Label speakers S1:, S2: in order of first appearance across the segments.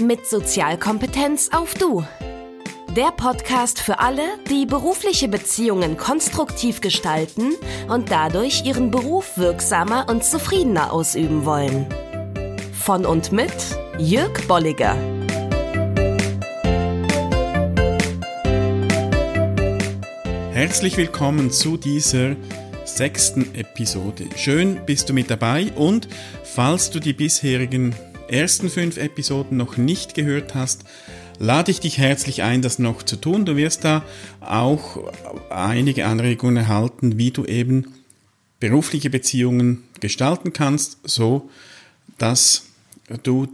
S1: Mit Sozialkompetenz auf Du. Der Podcast für alle, die berufliche Beziehungen konstruktiv gestalten und dadurch ihren Beruf wirksamer und zufriedener ausüben wollen. Von und mit Jörg Bolliger.
S2: Herzlich willkommen zu dieser sechsten Episode. Schön bist du mit dabei und falls du die bisherigen ersten fünf Episoden noch nicht gehört hast, lade ich dich herzlich ein, das noch zu tun. Du wirst da auch einige Anregungen erhalten, wie du eben berufliche Beziehungen gestalten kannst, so dass du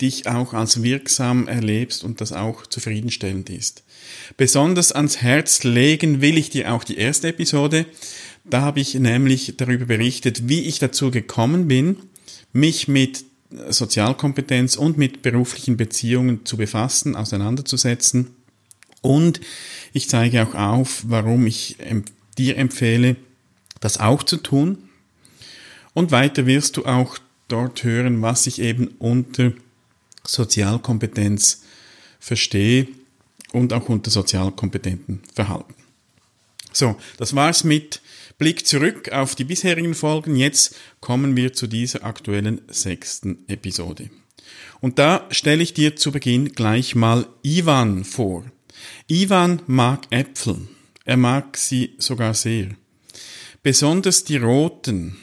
S2: dich auch als wirksam erlebst und das auch zufriedenstellend ist. Besonders ans Herz legen will ich dir auch die erste Episode. Da habe ich nämlich darüber berichtet, wie ich dazu gekommen bin, mich mit Sozialkompetenz und mit beruflichen Beziehungen zu befassen, auseinanderzusetzen. Und ich zeige auch auf, warum ich dir empfehle, das auch zu tun. Und weiter wirst du auch dort hören, was ich eben unter Sozialkompetenz verstehe und auch unter sozialkompetenten Verhalten. So, das war's mit Blick zurück auf die bisherigen Folgen. Jetzt kommen wir zu dieser aktuellen sechsten Episode. Und da stelle ich dir zu Beginn gleich mal Ivan vor. Ivan mag Äpfel. Er mag sie sogar sehr. Besonders die roten.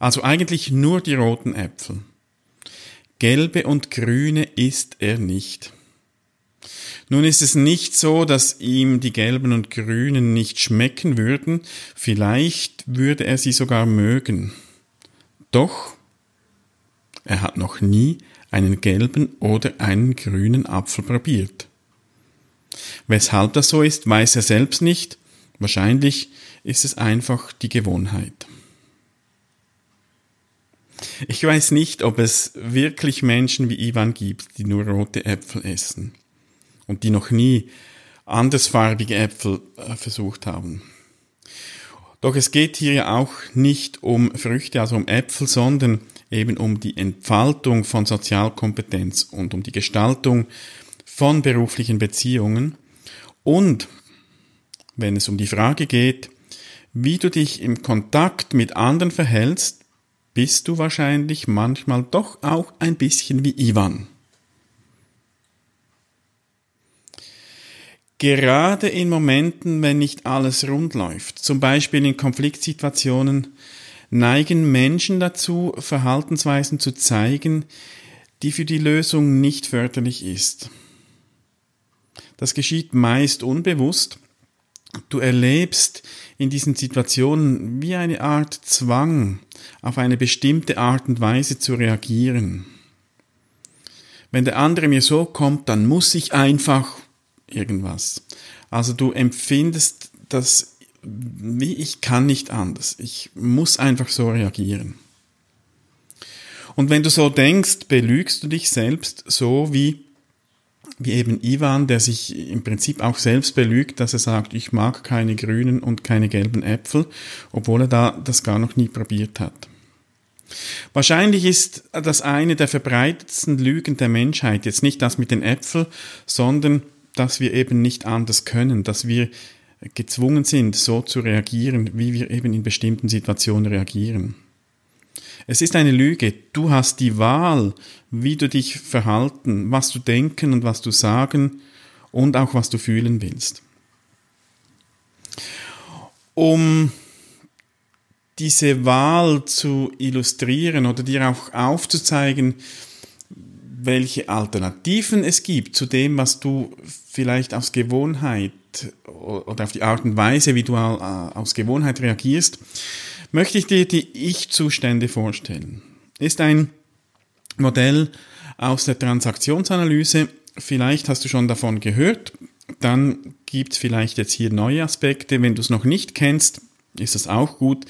S2: Also eigentlich nur die roten Äpfel. Gelbe und grüne isst er nicht. Nun ist es nicht so, dass ihm die gelben und grünen nicht schmecken würden, vielleicht würde er sie sogar mögen. Doch er hat noch nie einen gelben oder einen grünen Apfel probiert. Weshalb das so ist, weiß er selbst nicht. Wahrscheinlich ist es einfach die Gewohnheit. Ich weiß nicht, ob es wirklich Menschen wie Ivan gibt, die nur rote Äpfel essen und die noch nie andersfarbige Äpfel äh, versucht haben. Doch es geht hier ja auch nicht um Früchte, also um Äpfel, sondern eben um die Entfaltung von Sozialkompetenz und um die Gestaltung von beruflichen Beziehungen und wenn es um die Frage geht, wie du dich im Kontakt mit anderen verhältst, bist du wahrscheinlich manchmal doch auch ein bisschen wie Ivan. Gerade in Momenten, wenn nicht alles rund läuft, zum Beispiel in Konfliktsituationen, neigen Menschen dazu, Verhaltensweisen zu zeigen, die für die Lösung nicht förderlich ist. Das geschieht meist unbewusst. Du erlebst in diesen Situationen wie eine Art Zwang, auf eine bestimmte Art und Weise zu reagieren. Wenn der andere mir so kommt, dann muss ich einfach irgendwas. Also du empfindest das, wie ich kann nicht anders. Ich muss einfach so reagieren. Und wenn du so denkst, belügst du dich selbst so wie, wie eben Ivan, der sich im Prinzip auch selbst belügt, dass er sagt, ich mag keine grünen und keine gelben Äpfel, obwohl er da das gar noch nie probiert hat. Wahrscheinlich ist das eine der verbreitetsten Lügen der Menschheit jetzt nicht das mit den Äpfeln, sondern dass wir eben nicht anders können, dass wir gezwungen sind, so zu reagieren, wie wir eben in bestimmten Situationen reagieren. Es ist eine Lüge. Du hast die Wahl, wie du dich verhalten, was du denken und was du sagen und auch was du fühlen willst. Um diese Wahl zu illustrieren oder dir auch aufzuzeigen, welche Alternativen es gibt zu dem, was du vielleicht aus Gewohnheit oder auf die Art und Weise, wie du aus Gewohnheit reagierst, möchte ich dir die Ich-Zustände vorstellen. Ist ein Modell aus der Transaktionsanalyse. Vielleicht hast du schon davon gehört. Dann gibt es vielleicht jetzt hier neue Aspekte. Wenn du es noch nicht kennst, ist das auch gut.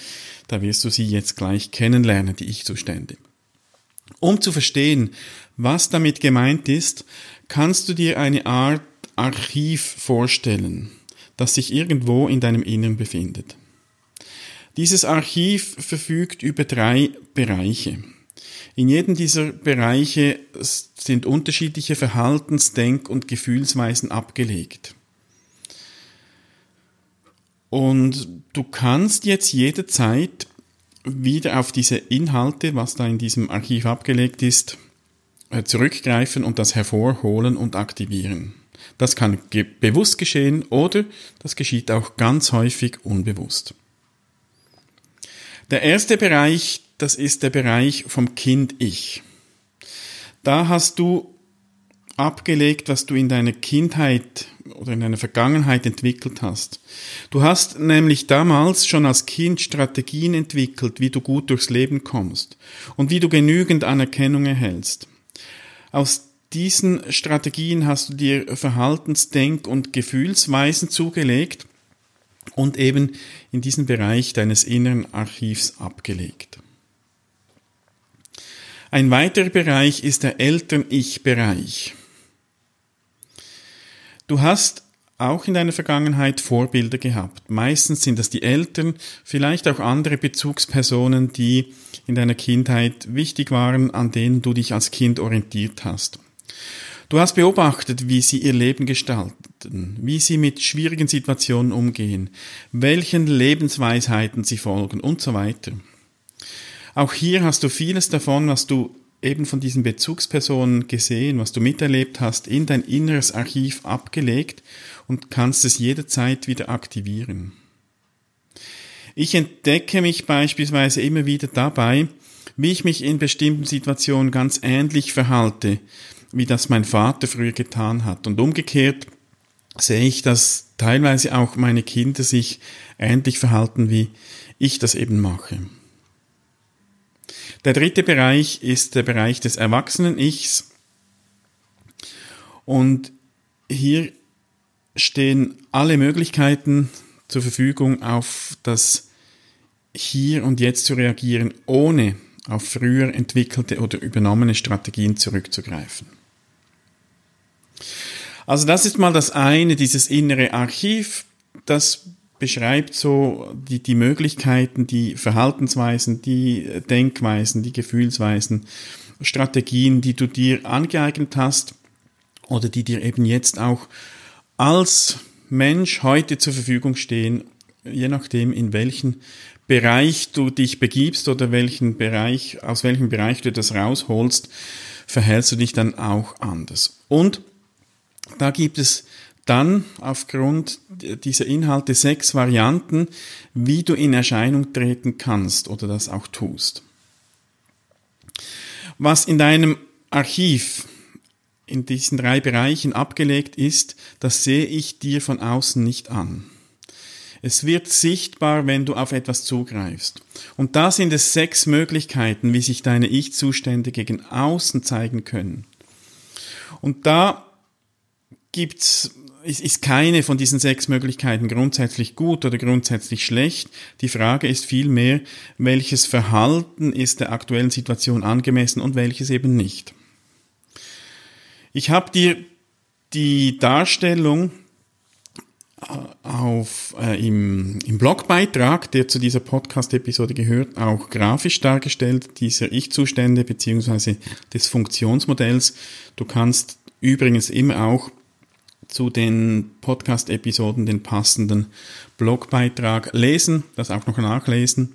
S2: Da wirst du sie jetzt gleich kennenlernen, die Ich-Zustände. Um zu verstehen, was damit gemeint ist, kannst du dir eine Art Archiv vorstellen, das sich irgendwo in deinem Innern befindet. Dieses Archiv verfügt über drei Bereiche. In jedem dieser Bereiche sind unterschiedliche Verhaltens-, Denk- und Gefühlsweisen abgelegt. Und du kannst jetzt jederzeit wieder auf diese Inhalte, was da in diesem Archiv abgelegt ist, äh, zurückgreifen und das hervorholen und aktivieren. Das kann ge bewusst geschehen oder das geschieht auch ganz häufig unbewusst. Der erste Bereich, das ist der Bereich vom Kind-Ich. Da hast du abgelegt, was du in deiner Kindheit oder in deiner Vergangenheit entwickelt hast. Du hast nämlich damals schon als Kind Strategien entwickelt, wie du gut durchs Leben kommst und wie du genügend Anerkennung erhältst. Aus diesen Strategien hast du dir Verhaltens-, Denk- und Gefühlsweisen zugelegt und eben in diesen Bereich deines inneren Archivs abgelegt. Ein weiterer Bereich ist der Eltern-Ich-Bereich. Du hast auch in deiner Vergangenheit Vorbilder gehabt. Meistens sind das die Eltern, vielleicht auch andere Bezugspersonen, die in deiner Kindheit wichtig waren, an denen du dich als Kind orientiert hast. Du hast beobachtet, wie sie ihr Leben gestalten, wie sie mit schwierigen Situationen umgehen, welchen Lebensweisheiten sie folgen und so weiter. Auch hier hast du vieles davon, was du eben von diesen Bezugspersonen gesehen, was du miterlebt hast, in dein inneres Archiv abgelegt und kannst es jederzeit wieder aktivieren. Ich entdecke mich beispielsweise immer wieder dabei, wie ich mich in bestimmten Situationen ganz ähnlich verhalte, wie das mein Vater früher getan hat. Und umgekehrt sehe ich, dass teilweise auch meine Kinder sich ähnlich verhalten, wie ich das eben mache. Der dritte Bereich ist der Bereich des Erwachsenen-Ichs. Und hier stehen alle Möglichkeiten zur Verfügung, auf das Hier und Jetzt zu reagieren, ohne auf früher entwickelte oder übernommene Strategien zurückzugreifen. Also das ist mal das eine, dieses innere Archiv, das beschreibt so die, die Möglichkeiten, die Verhaltensweisen, die Denkweisen, die Gefühlsweisen, Strategien, die du dir angeeignet hast oder die dir eben jetzt auch als Mensch heute zur Verfügung stehen, je nachdem, in welchen Bereich du dich begibst oder welchen Bereich, aus welchem Bereich du das rausholst, verhältst du dich dann auch anders. Und da gibt es dann aufgrund dieser Inhalte sechs Varianten, wie du in Erscheinung treten kannst oder das auch tust. Was in deinem Archiv in diesen drei Bereichen abgelegt ist, das sehe ich dir von außen nicht an. Es wird sichtbar, wenn du auf etwas zugreifst. Und da sind es sechs Möglichkeiten, wie sich deine Ich-Zustände gegen außen zeigen können. Und da gibt's ist, ist keine von diesen sechs Möglichkeiten grundsätzlich gut oder grundsätzlich schlecht. Die Frage ist vielmehr, welches Verhalten ist der aktuellen Situation angemessen und welches eben nicht. Ich habe dir die Darstellung äh, auf, äh, im, im Blogbeitrag, der zu dieser Podcast-Episode gehört, auch grafisch dargestellt, dieser Ich-Zustände beziehungsweise des Funktionsmodells. Du kannst übrigens immer auch zu den Podcast-Episoden den passenden Blogbeitrag lesen, das auch noch nachlesen.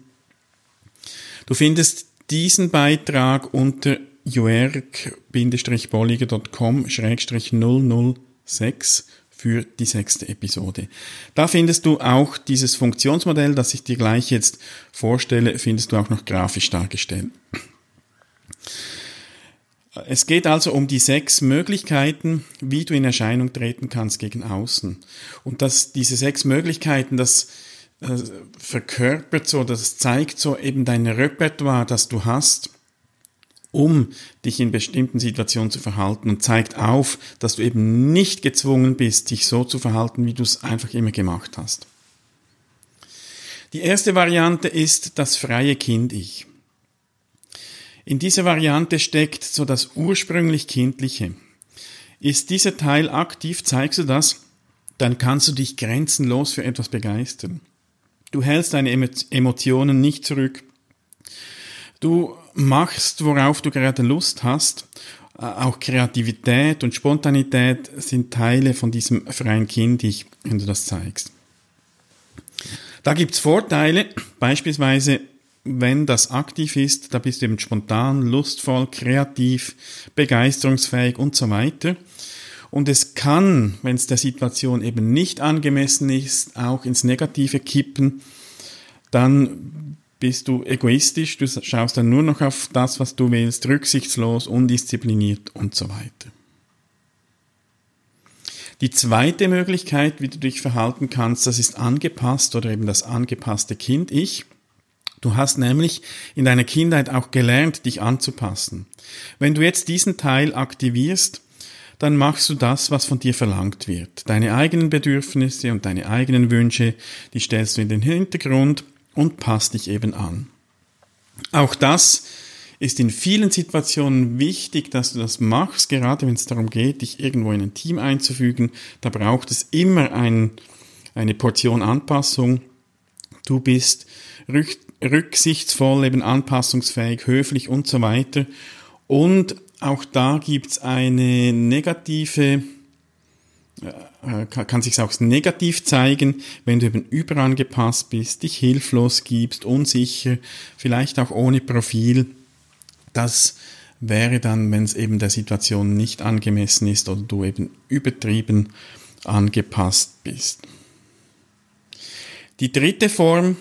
S2: Du findest diesen Beitrag unter juerg-bolliger.com-006 für die sechste Episode. Da findest du auch dieses Funktionsmodell, das ich dir gleich jetzt vorstelle, findest du auch noch grafisch dargestellt. Es geht also um die sechs Möglichkeiten, wie du in Erscheinung treten kannst gegen außen. Und dass diese sechs Möglichkeiten, das äh, verkörpert so, das zeigt so eben dein Repertoire, das du hast, um dich in bestimmten Situationen zu verhalten und zeigt auf, dass du eben nicht gezwungen bist, dich so zu verhalten, wie du es einfach immer gemacht hast. Die erste Variante ist das freie Kind-Ich. In dieser Variante steckt so das ursprünglich Kindliche. Ist dieser Teil aktiv, zeigst du das, dann kannst du dich grenzenlos für etwas begeistern. Du hältst deine Emotionen nicht zurück. Du machst, worauf du gerade Lust hast. Äh, auch Kreativität und Spontanität sind Teile von diesem freien Kind, wenn du das zeigst. Da gibt's Vorteile, beispielsweise wenn das aktiv ist, da bist du eben spontan, lustvoll, kreativ, begeisterungsfähig und so weiter. Und es kann, wenn es der Situation eben nicht angemessen ist, auch ins Negative kippen. Dann bist du egoistisch, du schaust dann nur noch auf das, was du willst, rücksichtslos, undiszipliniert und so weiter. Die zweite Möglichkeit, wie du dich verhalten kannst, das ist angepasst oder eben das angepasste Kind-Ich. Du hast nämlich in deiner Kindheit auch gelernt, dich anzupassen. Wenn du jetzt diesen Teil aktivierst, dann machst du das, was von dir verlangt wird. Deine eigenen Bedürfnisse und deine eigenen Wünsche, die stellst du in den Hintergrund und passt dich eben an. Auch das ist in vielen Situationen wichtig, dass du das machst, gerade wenn es darum geht, dich irgendwo in ein Team einzufügen. Da braucht es immer ein, eine Portion Anpassung. Du bist rücksichtsvoll, eben anpassungsfähig, höflich und so weiter. Und auch da gibt's eine negative, äh, kann sich auch negativ zeigen, wenn du eben überangepasst bist, dich hilflos gibst, unsicher, vielleicht auch ohne Profil. Das wäre dann, wenn es eben der Situation nicht angemessen ist oder du eben übertrieben angepasst bist. Die dritte Form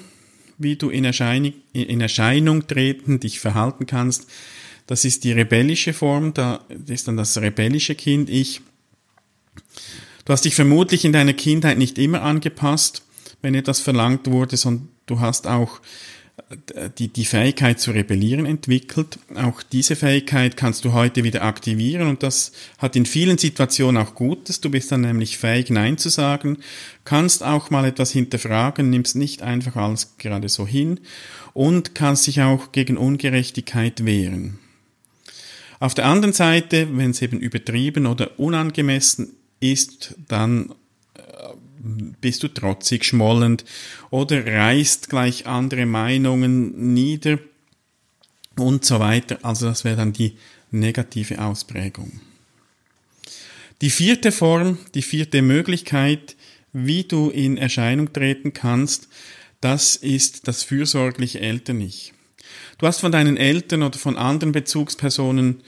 S2: wie du in Erscheinung, in Erscheinung treten, dich verhalten kannst. Das ist die rebellische Form, da ist dann das rebellische Kind ich. Du hast dich vermutlich in deiner Kindheit nicht immer angepasst, wenn etwas verlangt wurde, sondern du hast auch die, die Fähigkeit zu rebellieren entwickelt. Auch diese Fähigkeit kannst du heute wieder aktivieren und das hat in vielen Situationen auch Gutes. Du bist dann nämlich fähig, Nein zu sagen, kannst auch mal etwas hinterfragen, nimmst nicht einfach alles gerade so hin und kannst dich auch gegen Ungerechtigkeit wehren. Auf der anderen Seite, wenn es eben übertrieben oder unangemessen ist, dann bist du trotzig, schmollend oder reißt gleich andere Meinungen nieder und so weiter. Also das wäre dann die negative Ausprägung. Die vierte Form, die vierte Möglichkeit, wie du in Erscheinung treten kannst, das ist das fürsorgliche Eltern-Ich. Du hast von deinen Eltern oder von anderen Bezugspersonen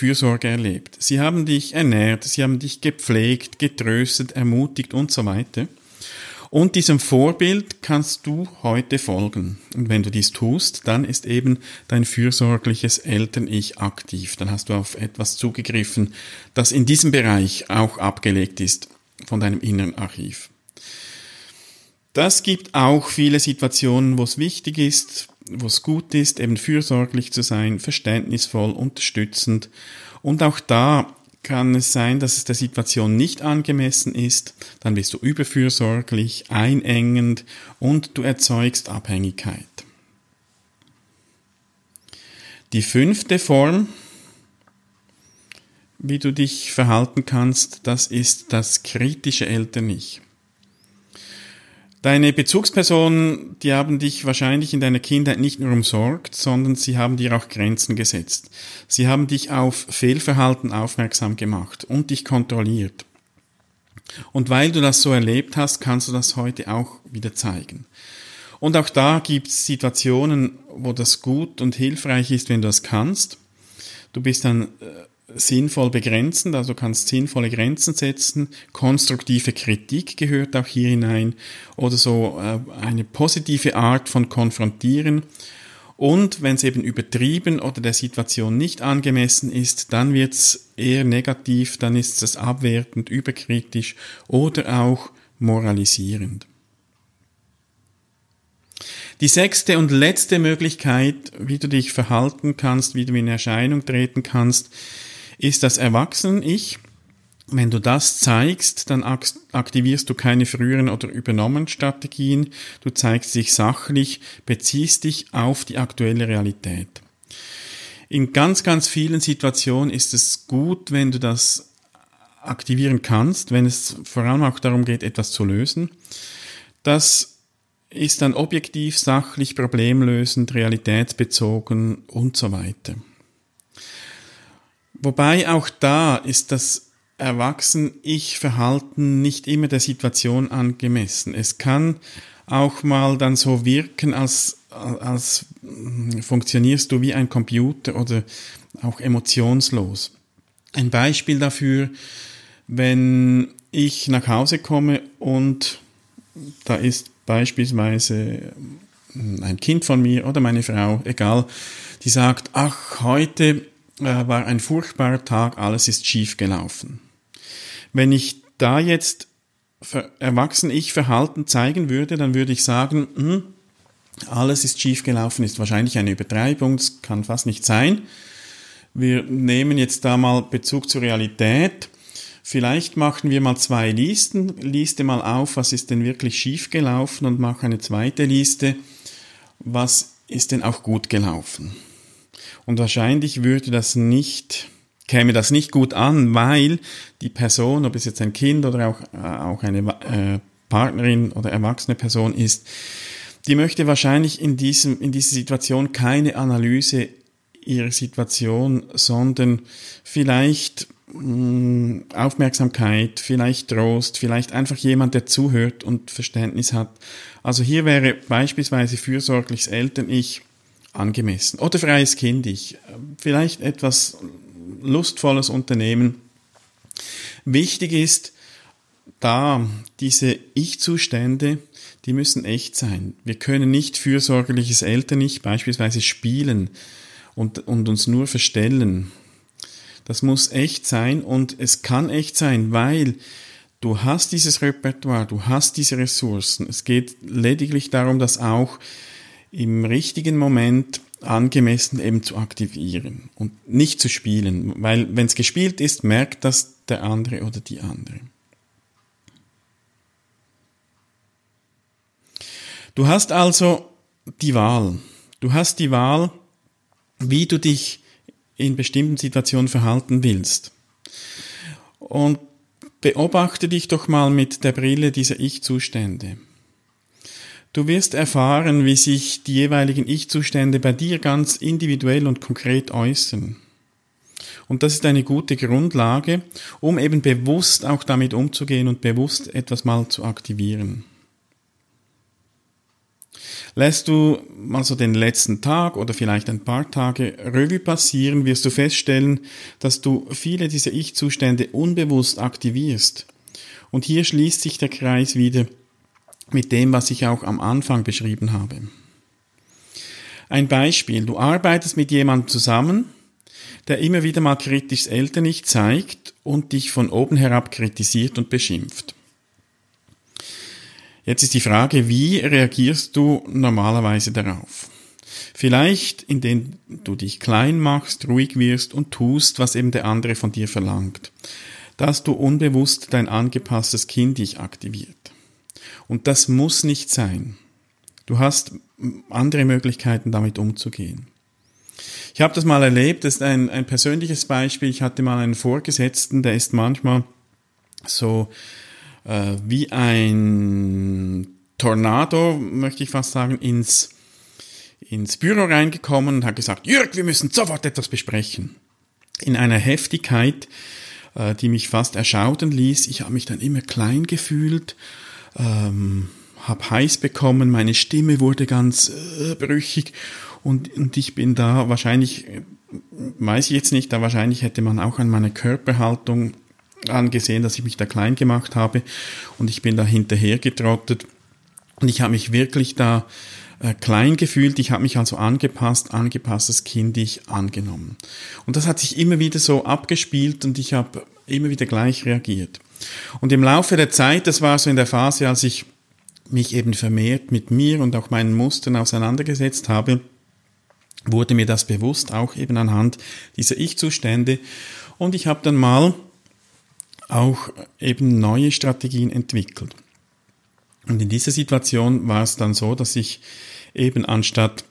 S2: Fürsorge erlebt. Sie haben dich ernährt, sie haben dich gepflegt, getröstet, ermutigt und so weiter. Und diesem Vorbild kannst du heute folgen. Und wenn du dies tust, dann ist eben dein fürsorgliches Eltern-Ich aktiv. Dann hast du auf etwas zugegriffen, das in diesem Bereich auch abgelegt ist von deinem inneren Archiv. Das gibt auch viele Situationen, wo es wichtig ist, wo es gut ist, eben fürsorglich zu sein, verständnisvoll, unterstützend. Und auch da kann es sein, dass es der Situation nicht angemessen ist, dann bist du überfürsorglich, einengend und du erzeugst Abhängigkeit. Die fünfte Form, wie du dich verhalten kannst, das ist das kritische Eltern-Ich. Deine Bezugspersonen, die haben dich wahrscheinlich in deiner Kindheit nicht nur umsorgt, sondern sie haben dir auch Grenzen gesetzt. Sie haben dich auf Fehlverhalten aufmerksam gemacht und dich kontrolliert. Und weil du das so erlebt hast, kannst du das heute auch wieder zeigen. Und auch da gibt es Situationen, wo das gut und hilfreich ist, wenn du das kannst. Du bist dann sinnvoll begrenzen, also kannst sinnvolle Grenzen setzen. Konstruktive Kritik gehört auch hier hinein oder so äh, eine positive Art von konfrontieren. Und wenn es eben übertrieben oder der Situation nicht angemessen ist, dann wird es eher negativ, dann ist es abwertend, überkritisch oder auch moralisierend. Die sechste und letzte Möglichkeit, wie du dich verhalten kannst, wie du in Erscheinung treten kannst, ist das Erwachsenen-Ich. Wenn du das zeigst, dann aktivierst du keine früheren oder übernommenen Strategien, du zeigst dich sachlich, beziehst dich auf die aktuelle Realität. In ganz, ganz vielen Situationen ist es gut, wenn du das aktivieren kannst, wenn es vor allem auch darum geht, etwas zu lösen. Das ist dann objektiv, sachlich, problemlösend, realitätsbezogen und so weiter. Wobei auch da ist das Erwachsen-Ich-Verhalten nicht immer der Situation angemessen. Es kann auch mal dann so wirken, als, als funktionierst du wie ein Computer oder auch emotionslos. Ein Beispiel dafür, wenn ich nach Hause komme und da ist beispielsweise ein Kind von mir oder meine Frau, egal, die sagt, ach, heute war ein furchtbarer Tag, alles ist schief gelaufen. Wenn ich da jetzt erwachsen ich Verhalten zeigen würde, dann würde ich sagen, hm, alles ist schief gelaufen, ist wahrscheinlich eine Übertreibung, das kann fast nicht sein. Wir nehmen jetzt da mal Bezug zur Realität. Vielleicht machen wir mal zwei Listen. Liste mal auf, was ist denn wirklich schief gelaufen und mache eine zweite Liste, was ist denn auch gut gelaufen. Und wahrscheinlich würde das nicht, käme das nicht gut an, weil die Person, ob es jetzt ein Kind oder auch, äh, auch eine äh, Partnerin oder erwachsene Person ist, die möchte wahrscheinlich in diesem, in dieser Situation keine Analyse ihrer Situation, sondern vielleicht mh, Aufmerksamkeit, vielleicht Trost, vielleicht einfach jemand, der zuhört und Verständnis hat. Also hier wäre beispielsweise fürsorgliches Eltern-Ich angemessen. Oder freies Kind, ich. Vielleicht etwas Lustvolles unternehmen. Wichtig ist, da diese Ich-Zustände, die müssen echt sein. Wir können nicht fürsorgliches Eltern-Ich beispielsweise spielen und, und uns nur verstellen. Das muss echt sein und es kann echt sein, weil du hast dieses Repertoire, du hast diese Ressourcen. Es geht lediglich darum, das auch im richtigen Moment angemessen eben zu aktivieren und nicht zu spielen, weil wenn es gespielt ist, merkt das der andere oder die andere. Du hast also die Wahl. Du hast die Wahl, wie du dich in bestimmten Situationen verhalten willst. Und beobachte dich doch mal mit der Brille dieser Ich-Zustände. Du wirst erfahren, wie sich die jeweiligen Ich-Zustände bei dir ganz individuell und konkret äußern. Und das ist eine gute Grundlage, um eben bewusst auch damit umzugehen und bewusst etwas mal zu aktivieren. Lässt du mal so den letzten Tag oder vielleicht ein paar Tage Revue passieren, wirst du feststellen, dass du viele dieser Ich-Zustände unbewusst aktivierst. Und hier schließt sich der Kreis wieder mit dem, was ich auch am Anfang beschrieben habe. Ein Beispiel. Du arbeitest mit jemandem zusammen, der immer wieder mal kritisch Eltern nicht zeigt und dich von oben herab kritisiert und beschimpft. Jetzt ist die Frage, wie reagierst du normalerweise darauf? Vielleicht, indem du dich klein machst, ruhig wirst und tust, was eben der andere von dir verlangt. Dass du unbewusst dein angepasstes Kind dich aktiviert. Und das muss nicht sein. Du hast andere Möglichkeiten, damit umzugehen. Ich habe das mal erlebt, das ist ein, ein persönliches Beispiel. Ich hatte mal einen Vorgesetzten, der ist manchmal so äh, wie ein Tornado, möchte ich fast sagen, ins, ins Büro reingekommen und hat gesagt, Jörg, wir müssen sofort etwas besprechen. In einer Heftigkeit, äh, die mich fast erschaudern ließ. Ich habe mich dann immer klein gefühlt ähm, habe heiß bekommen, meine Stimme wurde ganz äh, brüchig und, und ich bin da wahrscheinlich, weiß ich jetzt nicht, da wahrscheinlich hätte man auch an meiner Körperhaltung angesehen, dass ich mich da klein gemacht habe und ich bin da hinterher getrottet und ich habe mich wirklich da äh, klein gefühlt, ich habe mich also angepasst, angepasstes Kind ich angenommen. Und das hat sich immer wieder so abgespielt und ich habe immer wieder gleich reagiert. Und im Laufe der Zeit, das war so in der Phase, als ich mich eben vermehrt mit mir und auch meinen Mustern auseinandergesetzt habe, wurde mir das bewusst, auch eben anhand dieser Ich-Zustände. Und ich habe dann mal auch eben neue Strategien entwickelt. Und in dieser Situation war es dann so, dass ich eben anstatt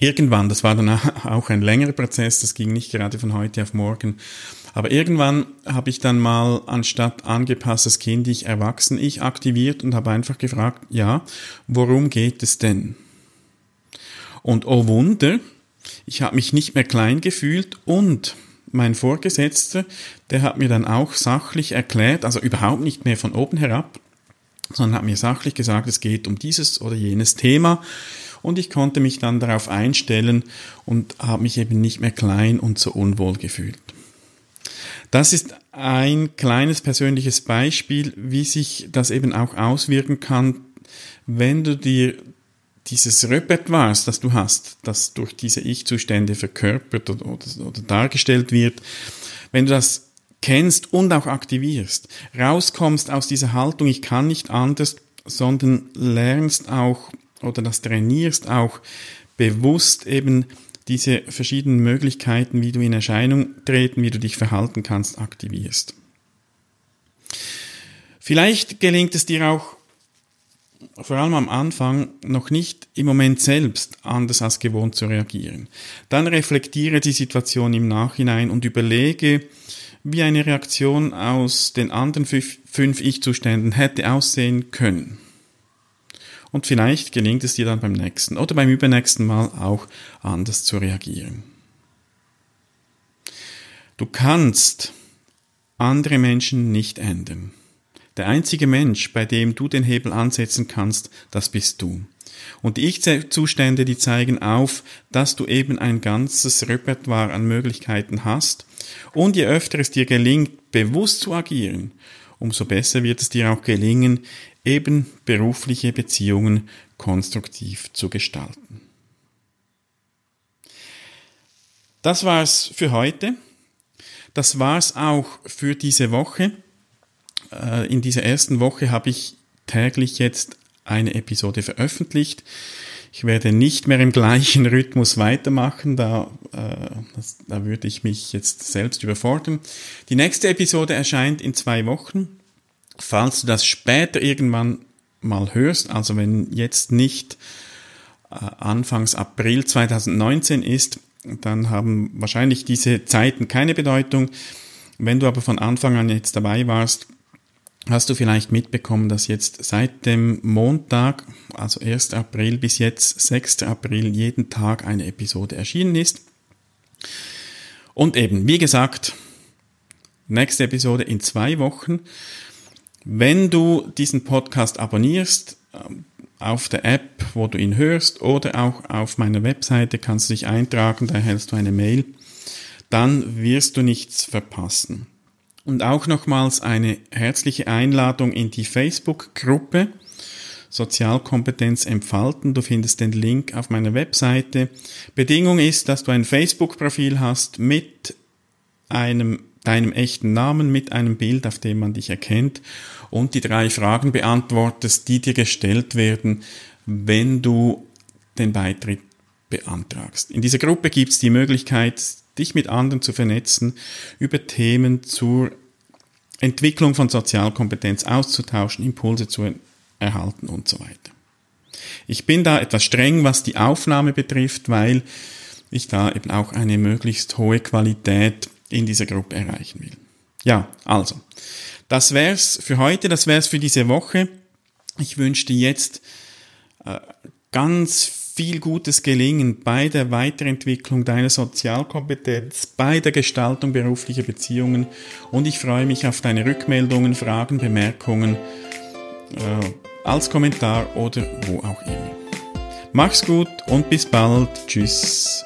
S2: irgendwann, das war dann auch ein längerer Prozess, das ging nicht gerade von heute auf morgen, Aber irgendwann habe ich dann mal anstatt angepasstes Kind ich erwachsen ich aktiviert und habe einfach gefragt, ja, worum geht es denn? Und oh Wunder, ich habe mich nicht mehr klein gefühlt und mein Vorgesetzter, der hat mir dann auch sachlich erklärt, also überhaupt nicht mehr von oben herab, sondern hat mir sachlich gesagt, es geht um dieses oder jenes Thema und ich konnte mich dann darauf einstellen und habe mich eben nicht mehr klein und so unwohl gefühlt. Das ist ein kleines persönliches Beispiel, wie sich das eben auch auswirken kann, wenn du dir dieses Repertoire, das du hast, das durch diese Ich-Zustände verkörpert oder, oder, oder dargestellt wird, wenn du das kennst und auch aktivierst, rauskommst aus dieser Haltung, ich kann nicht anders, sondern lernst auch oder das trainierst auch bewusst eben diese verschiedenen Möglichkeiten, wie du in Erscheinung treten, wie du dich verhalten kannst, aktivierst. Vielleicht gelingt es dir auch vor allem am Anfang noch nicht im Moment selbst anders als gewohnt zu reagieren. Dann reflektiere die Situation im Nachhinein und überlege, wie eine Reaktion aus den anderen fünf Ich-Zuständen hätte aussehen können. Und vielleicht gelingt es dir dann beim nächsten oder beim übernächsten Mal auch anders zu reagieren. Du kannst andere Menschen nicht ändern. Der einzige Mensch, bei dem du den Hebel ansetzen kannst, das bist du. Und die Ich-Zustände, die zeigen auf, dass du eben ein ganzes Repertoire an Möglichkeiten hast. Und je öfter es dir gelingt, bewusst zu agieren, umso besser wird es dir auch gelingen, eben berufliche Beziehungen konstruktiv zu gestalten. Das war's für heute. Das war's auch für diese Woche. Äh, in dieser ersten Woche habe ich täglich jetzt eine Episode veröffentlicht. Ich werde nicht mehr im gleichen Rhythmus weitermachen, da, äh, das, da würde ich mich jetzt selbst überfordern. Die nächste Episode erscheint in zwei Wochen. Falls du das später irgendwann mal hörst, also wenn jetzt nicht äh, Anfangs April 2019 ist, dann haben wahrscheinlich diese Zeiten keine Bedeutung. Wenn du aber von Anfang an jetzt dabei warst, hast du vielleicht mitbekommen, dass jetzt seit dem Montag, also 1. April bis jetzt 6. April, jeden Tag eine Episode erschienen ist. Und eben, wie gesagt, nächste Episode in zwei Wochen. Wenn du diesen Podcast abonnierst, ähm, auf der App, wo du ihn hörst, oder auch auf meiner Webseite kannst du dich eintragen, da erhältst du eine Mail, dann wirst du nichts verpassen. Und auch nochmals eine herzliche Einladung in die Facebook-Gruppe Sozialkompetenz entfalten. Du findest den Link auf meiner Webseite. Bedingung ist, dass du ein Facebook-Profil hast mit einem deinem echten Namen mit einem Bild, auf dem man dich erkennt und die drei Fragen beantwortest, die dir gestellt werden, wenn du den Beitritt beantragst. In dieser Gruppe gibt es die Möglichkeit, dich mit anderen zu vernetzen, über Themen zur Entwicklung von Sozialkompetenz auszutauschen, Impulse zu erhalten und so weiter. Ich bin da etwas streng, was die Aufnahme betrifft, weil ich da eben auch eine möglichst hohe Qualität in dieser Gruppe erreichen will. Ja, also, das wär's für heute, das wär's für diese Woche. Ich wünsche dir jetzt äh, ganz viel gutes Gelingen bei der Weiterentwicklung deiner Sozialkompetenz, bei der Gestaltung beruflicher Beziehungen und ich freue mich auf deine Rückmeldungen, Fragen, Bemerkungen äh, als Kommentar oder wo auch immer. Mach's gut und bis bald. Tschüss.